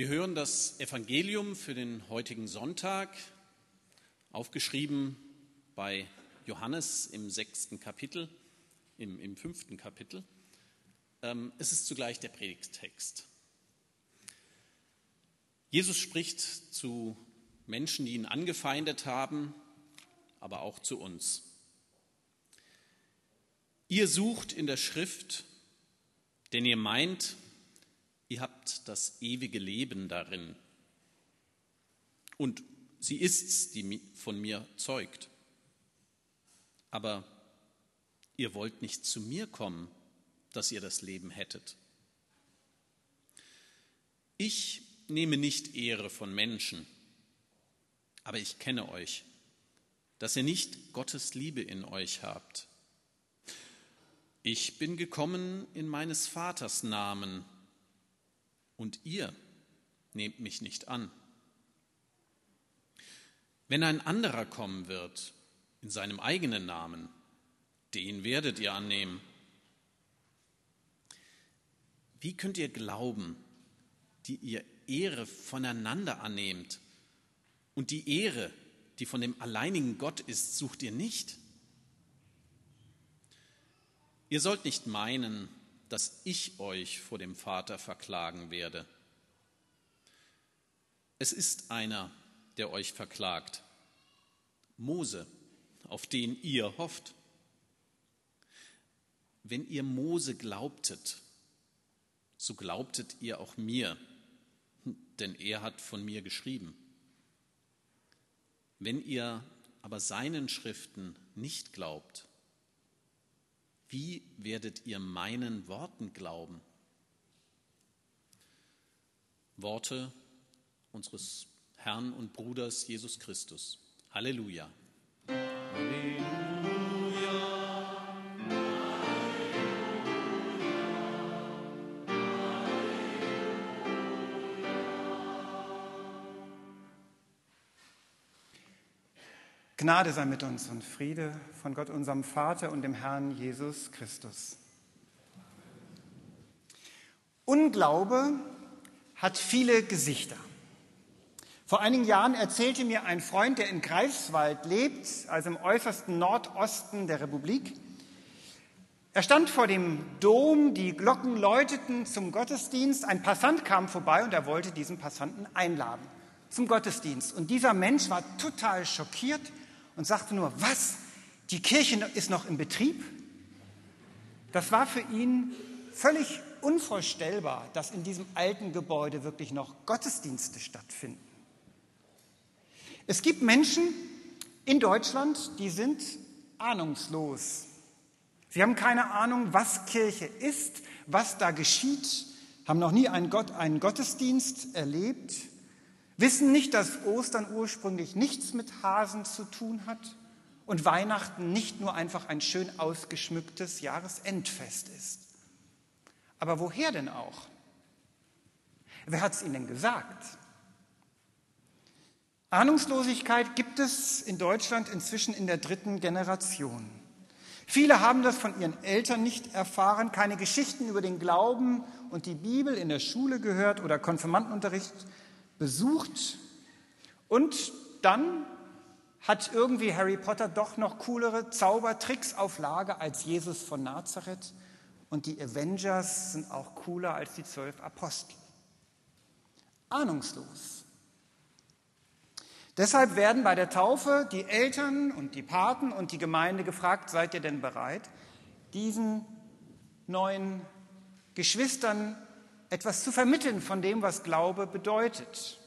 Wir hören das Evangelium für den heutigen Sonntag, aufgeschrieben bei Johannes im sechsten Kapitel, im, im fünften Kapitel. Ähm, es ist zugleich der Predigtext. Jesus spricht zu Menschen, die ihn angefeindet haben, aber auch zu uns. Ihr sucht in der Schrift, denn ihr meint, das ewige Leben darin. Und sie ist's, die von mir zeugt. Aber ihr wollt nicht zu mir kommen, dass ihr das Leben hättet. Ich nehme nicht Ehre von Menschen, aber ich kenne euch, dass ihr nicht Gottes Liebe in euch habt. Ich bin gekommen in meines Vaters Namen, und ihr nehmt mich nicht an. Wenn ein anderer kommen wird in seinem eigenen Namen, den werdet ihr annehmen. Wie könnt ihr glauben, die ihr Ehre voneinander annehmt und die Ehre, die von dem alleinigen Gott ist, sucht ihr nicht? Ihr sollt nicht meinen, dass ich euch vor dem Vater verklagen werde. Es ist einer, der euch verklagt, Mose, auf den ihr hofft. Wenn ihr Mose glaubtet, so glaubtet ihr auch mir, denn er hat von mir geschrieben. Wenn ihr aber seinen Schriften nicht glaubt, wie werdet ihr meinen Worten glauben? Worte unseres Herrn und Bruders Jesus Christus. Halleluja. Gnade sei mit uns und Friede von Gott, unserem Vater und dem Herrn Jesus Christus. Unglaube hat viele Gesichter. Vor einigen Jahren erzählte mir ein Freund, der in Greifswald lebt, also im äußersten Nordosten der Republik, er stand vor dem Dom, die Glocken läuteten zum Gottesdienst, ein Passant kam vorbei und er wollte diesen Passanten einladen zum Gottesdienst. Und dieser Mensch war total schockiert und sagte nur, was, die Kirche ist noch im Betrieb? Das war für ihn völlig unvorstellbar, dass in diesem alten Gebäude wirklich noch Gottesdienste stattfinden. Es gibt Menschen in Deutschland, die sind ahnungslos. Sie haben keine Ahnung, was Kirche ist, was da geschieht, haben noch nie einen, Gott, einen Gottesdienst erlebt wissen nicht, dass Ostern ursprünglich nichts mit Hasen zu tun hat und Weihnachten nicht nur einfach ein schön ausgeschmücktes Jahresendfest ist. Aber woher denn auch? Wer hat es Ihnen gesagt? Ahnungslosigkeit gibt es in Deutschland inzwischen in der dritten Generation. Viele haben das von ihren Eltern nicht erfahren, keine Geschichten über den Glauben und die Bibel in der Schule gehört oder Konfirmandenunterricht besucht und dann hat irgendwie Harry Potter doch noch coolere Zaubertricks auf Lager als Jesus von Nazareth und die Avengers sind auch cooler als die zwölf Apostel. Ahnungslos. Deshalb werden bei der Taufe die Eltern und die Paten und die Gemeinde gefragt, seid ihr denn bereit, diesen neuen Geschwistern etwas zu vermitteln von dem, was Glaube bedeutet?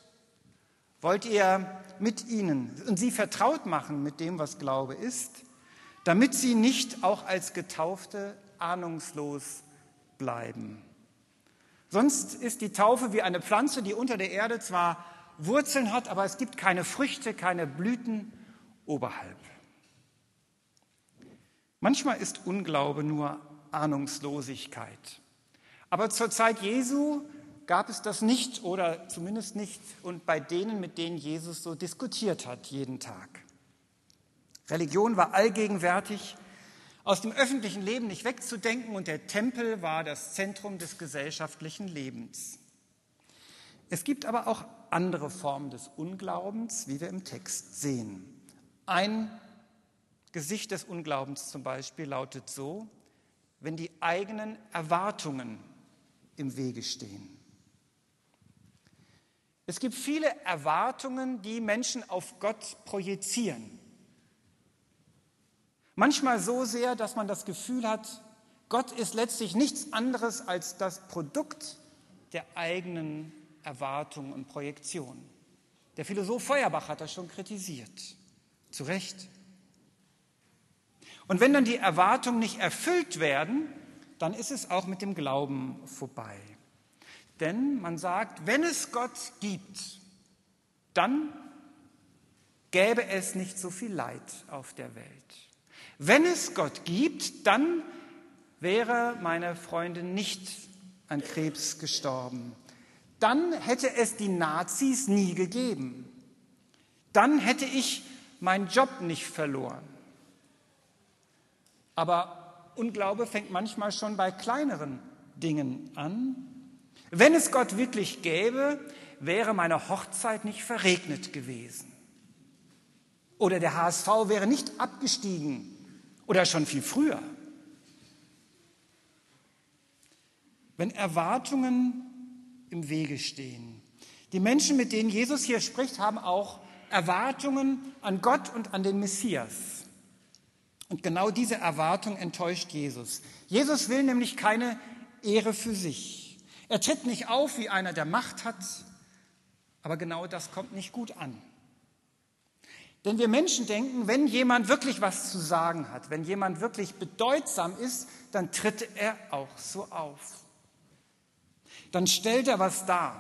Wollt ihr mit ihnen und sie vertraut machen mit dem, was Glaube ist, damit sie nicht auch als Getaufte ahnungslos bleiben? Sonst ist die Taufe wie eine Pflanze, die unter der Erde zwar Wurzeln hat, aber es gibt keine Früchte, keine Blüten oberhalb. Manchmal ist Unglaube nur Ahnungslosigkeit. Aber zur Zeit Jesu gab es das nicht oder zumindest nicht und bei denen, mit denen Jesus so diskutiert hat jeden Tag. Religion war allgegenwärtig, aus dem öffentlichen Leben nicht wegzudenken und der Tempel war das Zentrum des gesellschaftlichen Lebens. Es gibt aber auch andere Formen des Unglaubens, wie wir im Text sehen. Ein Gesicht des Unglaubens zum Beispiel lautet so, wenn die eigenen Erwartungen im Wege stehen. Es gibt viele Erwartungen, die Menschen auf Gott projizieren. Manchmal so sehr, dass man das Gefühl hat, Gott ist letztlich nichts anderes als das Produkt der eigenen Erwartungen und Projektionen. Der Philosoph Feuerbach hat das schon kritisiert. Zu Recht. Und wenn dann die Erwartungen nicht erfüllt werden, dann ist es auch mit dem Glauben vorbei. Denn man sagt, wenn es Gott gibt, dann gäbe es nicht so viel Leid auf der Welt. Wenn es Gott gibt, dann wäre meine Freundin nicht an Krebs gestorben. Dann hätte es die Nazis nie gegeben. Dann hätte ich meinen Job nicht verloren. Aber Unglaube fängt manchmal schon bei kleineren Dingen an. Wenn es Gott wirklich gäbe, wäre meine Hochzeit nicht verregnet gewesen. Oder der HSV wäre nicht abgestiegen oder schon viel früher. Wenn Erwartungen im Wege stehen. Die Menschen, mit denen Jesus hier spricht, haben auch Erwartungen an Gott und an den Messias. Und genau diese Erwartung enttäuscht Jesus. Jesus will nämlich keine Ehre für sich. Er tritt nicht auf wie einer, der Macht hat, aber genau das kommt nicht gut an. Denn wir Menschen denken, wenn jemand wirklich was zu sagen hat, wenn jemand wirklich bedeutsam ist, dann tritt er auch so auf. Dann stellt er was dar.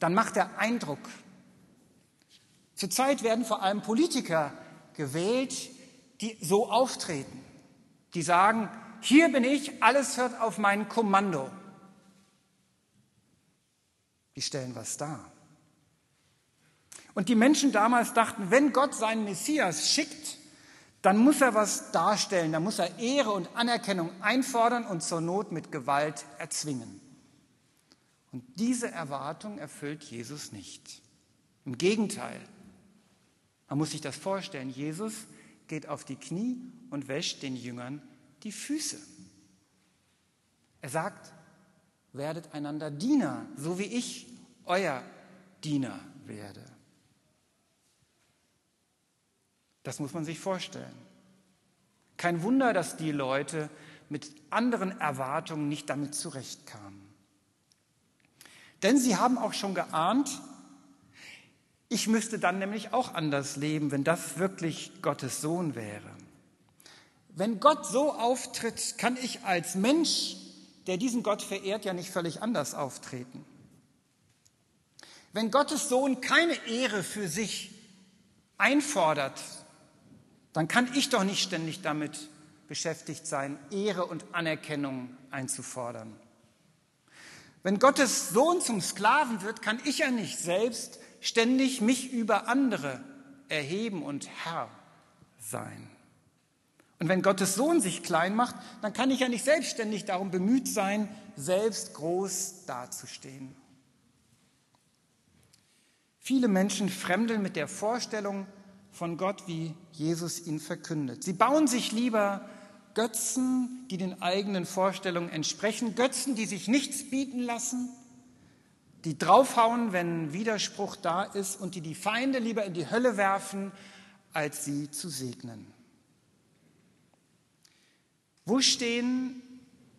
Dann macht er Eindruck. Zurzeit werden vor allem Politiker gewählt, die so auftreten, die sagen, hier bin ich, alles hört auf mein Kommando. Die stellen was dar. Und die Menschen damals dachten, wenn Gott seinen Messias schickt, dann muss er was darstellen, dann muss er Ehre und Anerkennung einfordern und zur Not mit Gewalt erzwingen. Und diese Erwartung erfüllt Jesus nicht. Im Gegenteil, man muss sich das vorstellen, Jesus geht auf die Knie und wäscht den Jüngern die Füße. Er sagt, werdet einander Diener, so wie ich euer Diener werde. Das muss man sich vorstellen. Kein Wunder, dass die Leute mit anderen Erwartungen nicht damit zurechtkamen. Denn sie haben auch schon geahnt, ich müsste dann nämlich auch anders leben, wenn das wirklich Gottes Sohn wäre. Wenn Gott so auftritt, kann ich als Mensch, der diesen Gott verehrt, ja nicht völlig anders auftreten. Wenn Gottes Sohn keine Ehre für sich einfordert, dann kann ich doch nicht ständig damit beschäftigt sein, Ehre und Anerkennung einzufordern. Wenn Gottes Sohn zum Sklaven wird, kann ich ja nicht selbst ständig mich über andere erheben und Herr sein. Und wenn Gottes Sohn sich klein macht, dann kann ich ja nicht selbstständig darum bemüht sein, selbst groß dazustehen. Viele Menschen fremdeln mit der Vorstellung, von Gott, wie Jesus ihn verkündet. Sie bauen sich lieber Götzen, die den eigenen Vorstellungen entsprechen, Götzen, die sich nichts bieten lassen, die draufhauen, wenn Widerspruch da ist und die die Feinde lieber in die Hölle werfen, als sie zu segnen. Wo stehen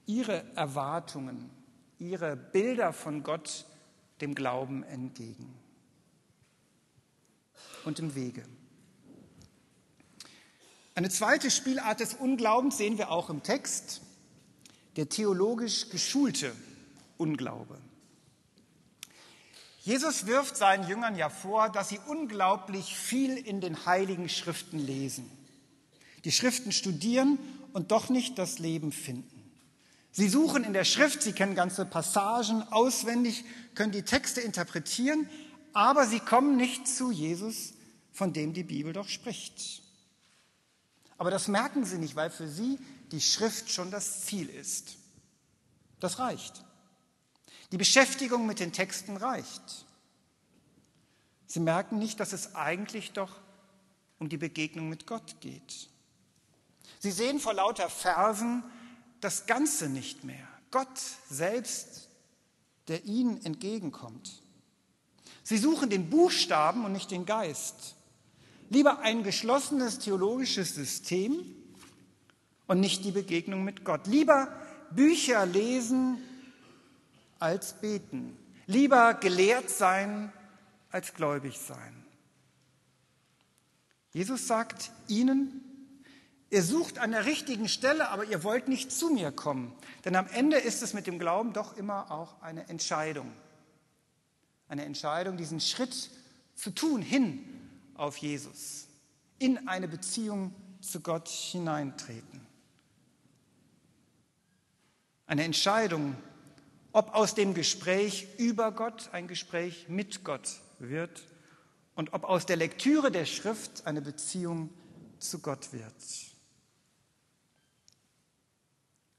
Ihre Erwartungen, Ihre Bilder von Gott dem Glauben entgegen und im Wege? Eine zweite Spielart des Unglaubens sehen wir auch im Text, der theologisch geschulte Unglaube. Jesus wirft seinen Jüngern ja vor, dass sie unglaublich viel in den heiligen Schriften lesen, die Schriften studieren und doch nicht das Leben finden. Sie suchen in der Schrift, sie kennen ganze Passagen auswendig, können die Texte interpretieren, aber sie kommen nicht zu Jesus, von dem die Bibel doch spricht. Aber das merken sie nicht, weil für sie die Schrift schon das Ziel ist. Das reicht. Die Beschäftigung mit den Texten reicht. Sie merken nicht, dass es eigentlich doch um die Begegnung mit Gott geht. Sie sehen vor lauter Versen das Ganze nicht mehr. Gott selbst, der ihnen entgegenkommt. Sie suchen den Buchstaben und nicht den Geist. Lieber ein geschlossenes theologisches System und nicht die Begegnung mit Gott. Lieber Bücher lesen als beten. Lieber gelehrt sein als gläubig sein. Jesus sagt ihnen, ihr sucht an der richtigen Stelle, aber ihr wollt nicht zu mir kommen. Denn am Ende ist es mit dem Glauben doch immer auch eine Entscheidung. Eine Entscheidung, diesen Schritt zu tun hin auf Jesus, in eine Beziehung zu Gott hineintreten. Eine Entscheidung, ob aus dem Gespräch über Gott ein Gespräch mit Gott wird und ob aus der Lektüre der Schrift eine Beziehung zu Gott wird.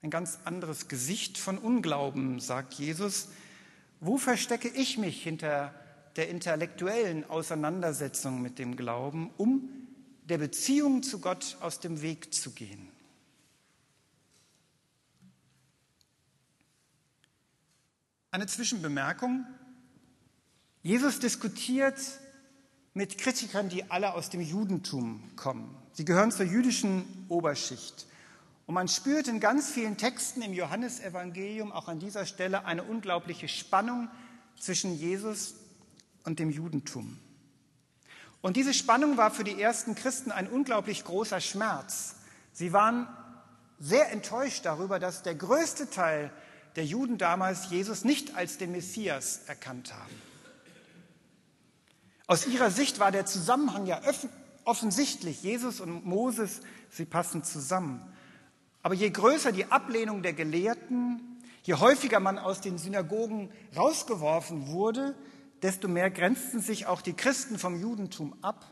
Ein ganz anderes Gesicht von Unglauben, sagt Jesus. Wo verstecke ich mich hinter der intellektuellen Auseinandersetzung mit dem Glauben, um der Beziehung zu Gott aus dem Weg zu gehen? Eine Zwischenbemerkung. Jesus diskutiert mit Kritikern, die alle aus dem Judentum kommen. Sie gehören zur jüdischen Oberschicht. Und man spürt in ganz vielen Texten im Johannesevangelium auch an dieser Stelle eine unglaubliche Spannung zwischen Jesus und dem Judentum. Und diese Spannung war für die ersten Christen ein unglaublich großer Schmerz. Sie waren sehr enttäuscht darüber, dass der größte Teil der Juden damals Jesus nicht als den Messias erkannt haben. Aus ihrer Sicht war der Zusammenhang ja offensichtlich. Jesus und Moses, sie passen zusammen. Aber je größer die Ablehnung der Gelehrten, je häufiger man aus den Synagogen rausgeworfen wurde, desto mehr grenzten sich auch die Christen vom Judentum ab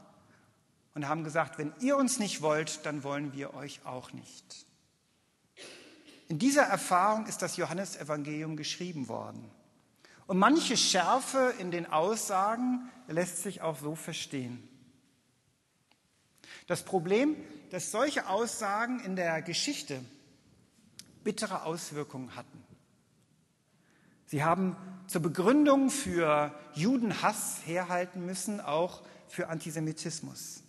und haben gesagt, wenn ihr uns nicht wollt, dann wollen wir euch auch nicht. In dieser Erfahrung ist das Johannesevangelium geschrieben worden. Und manche Schärfe in den Aussagen lässt sich auch so verstehen. Das Problem, dass solche Aussagen in der Geschichte bittere Auswirkungen hatten. Sie haben zur Begründung für Judenhass herhalten müssen, auch für Antisemitismus.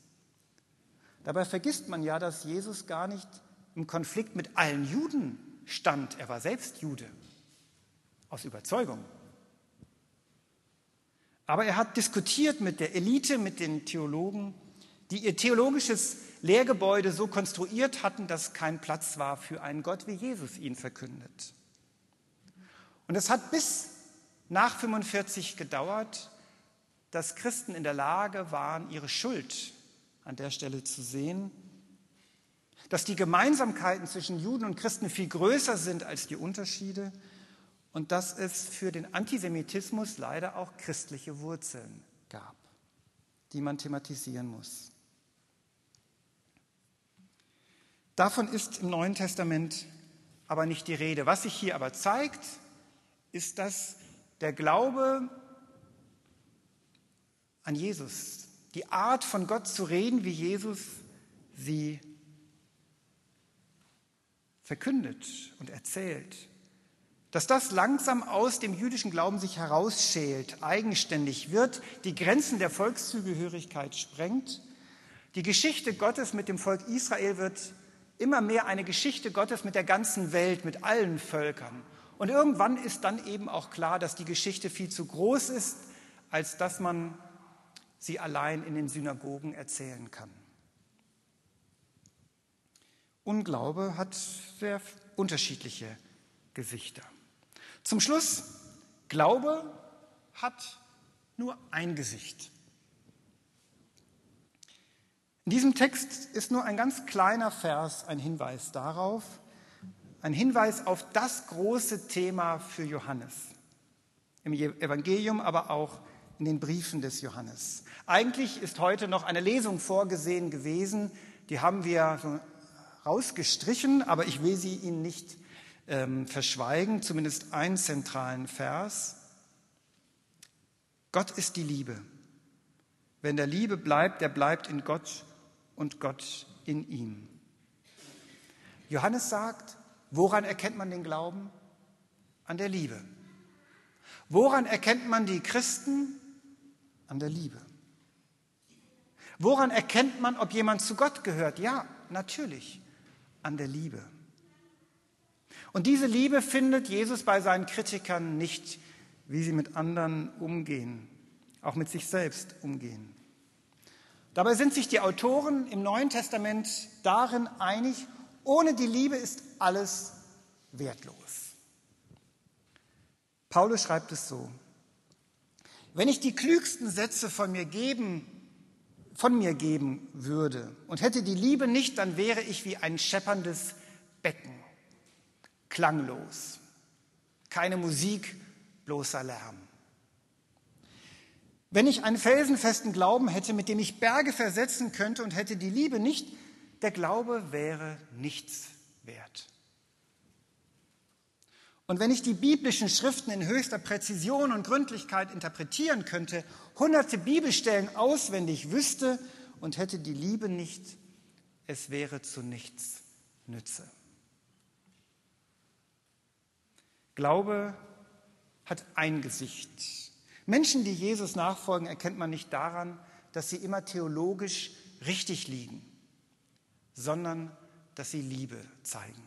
Dabei vergisst man ja, dass Jesus gar nicht im Konflikt mit allen Juden stand. Er war selbst Jude, aus Überzeugung. Aber er hat diskutiert mit der Elite, mit den Theologen, die ihr theologisches Lehrgebäude so konstruiert hatten, dass kein Platz war für einen Gott, wie Jesus ihn verkündet. Und es hat bis nach 45 gedauert, dass Christen in der Lage waren, ihre Schuld an der Stelle zu sehen, dass die Gemeinsamkeiten zwischen Juden und Christen viel größer sind als die Unterschiede und dass es für den Antisemitismus leider auch christliche Wurzeln gab, die man thematisieren muss. Davon ist im Neuen Testament aber nicht die Rede. Was sich hier aber zeigt, ist, dass der Glaube an Jesus, die Art von Gott zu reden, wie Jesus sie verkündet und erzählt, dass das langsam aus dem jüdischen Glauben sich herausschält, eigenständig wird, die Grenzen der Volkszugehörigkeit sprengt. Die Geschichte Gottes mit dem Volk Israel wird immer mehr eine Geschichte Gottes mit der ganzen Welt, mit allen Völkern. Und irgendwann ist dann eben auch klar, dass die Geschichte viel zu groß ist, als dass man sie allein in den Synagogen erzählen kann. Unglaube hat sehr unterschiedliche Gesichter. Zum Schluss, Glaube hat nur ein Gesicht. In diesem Text ist nur ein ganz kleiner Vers ein Hinweis darauf, ein Hinweis auf das große Thema für Johannes. Im Evangelium, aber auch in den Briefen des Johannes. Eigentlich ist heute noch eine Lesung vorgesehen gewesen, die haben wir rausgestrichen, aber ich will sie Ihnen nicht ähm, verschweigen, zumindest einen zentralen Vers. Gott ist die Liebe. Wenn der Liebe bleibt, der bleibt in Gott und Gott in ihm. Johannes sagt, woran erkennt man den Glauben? An der Liebe. Woran erkennt man die Christen? An der Liebe. Woran erkennt man, ob jemand zu Gott gehört? Ja, natürlich, an der Liebe. Und diese Liebe findet Jesus bei seinen Kritikern nicht, wie sie mit anderen umgehen, auch mit sich selbst umgehen. Dabei sind sich die Autoren im Neuen Testament darin einig, ohne die Liebe ist alles wertlos. Paulus schreibt es so, wenn ich die klügsten Sätze von mir geben von mir geben würde und hätte die Liebe nicht, dann wäre ich wie ein schepperndes Becken, klanglos, keine Musik, bloßer Lärm. Wenn ich einen felsenfesten Glauben hätte, mit dem ich Berge versetzen könnte und hätte die Liebe nicht, der Glaube wäre nichts wert. Und wenn ich die biblischen Schriften in höchster Präzision und Gründlichkeit interpretieren könnte, hunderte Bibelstellen auswendig wüsste und hätte die Liebe nicht, es wäre zu nichts Nütze. Glaube hat ein Gesicht. Menschen, die Jesus nachfolgen, erkennt man nicht daran, dass sie immer theologisch richtig liegen, sondern dass sie Liebe zeigen.